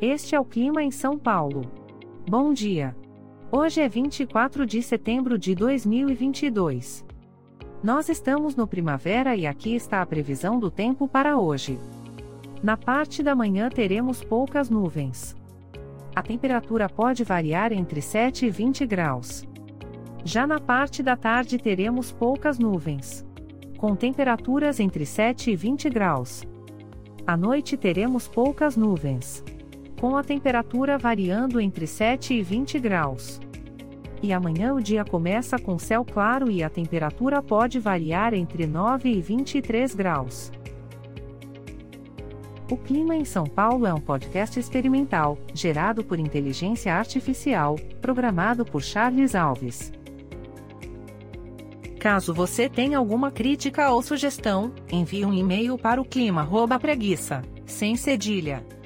Este é o clima em São Paulo. Bom dia. Hoje é 24 de setembro de 2022. Nós estamos no primavera e aqui está a previsão do tempo para hoje. Na parte da manhã teremos poucas nuvens. A temperatura pode variar entre 7 e 20 graus. Já na parte da tarde teremos poucas nuvens. Com temperaturas entre 7 e 20 graus. À noite teremos poucas nuvens com a temperatura variando entre 7 e 20 graus. E amanhã o dia começa com céu claro e a temperatura pode variar entre 9 e 23 graus. O Clima em São Paulo é um podcast experimental, gerado por inteligência artificial, programado por Charles Alves. Caso você tenha alguma crítica ou sugestão, envie um e-mail para o clima@preguiça, sem cedilha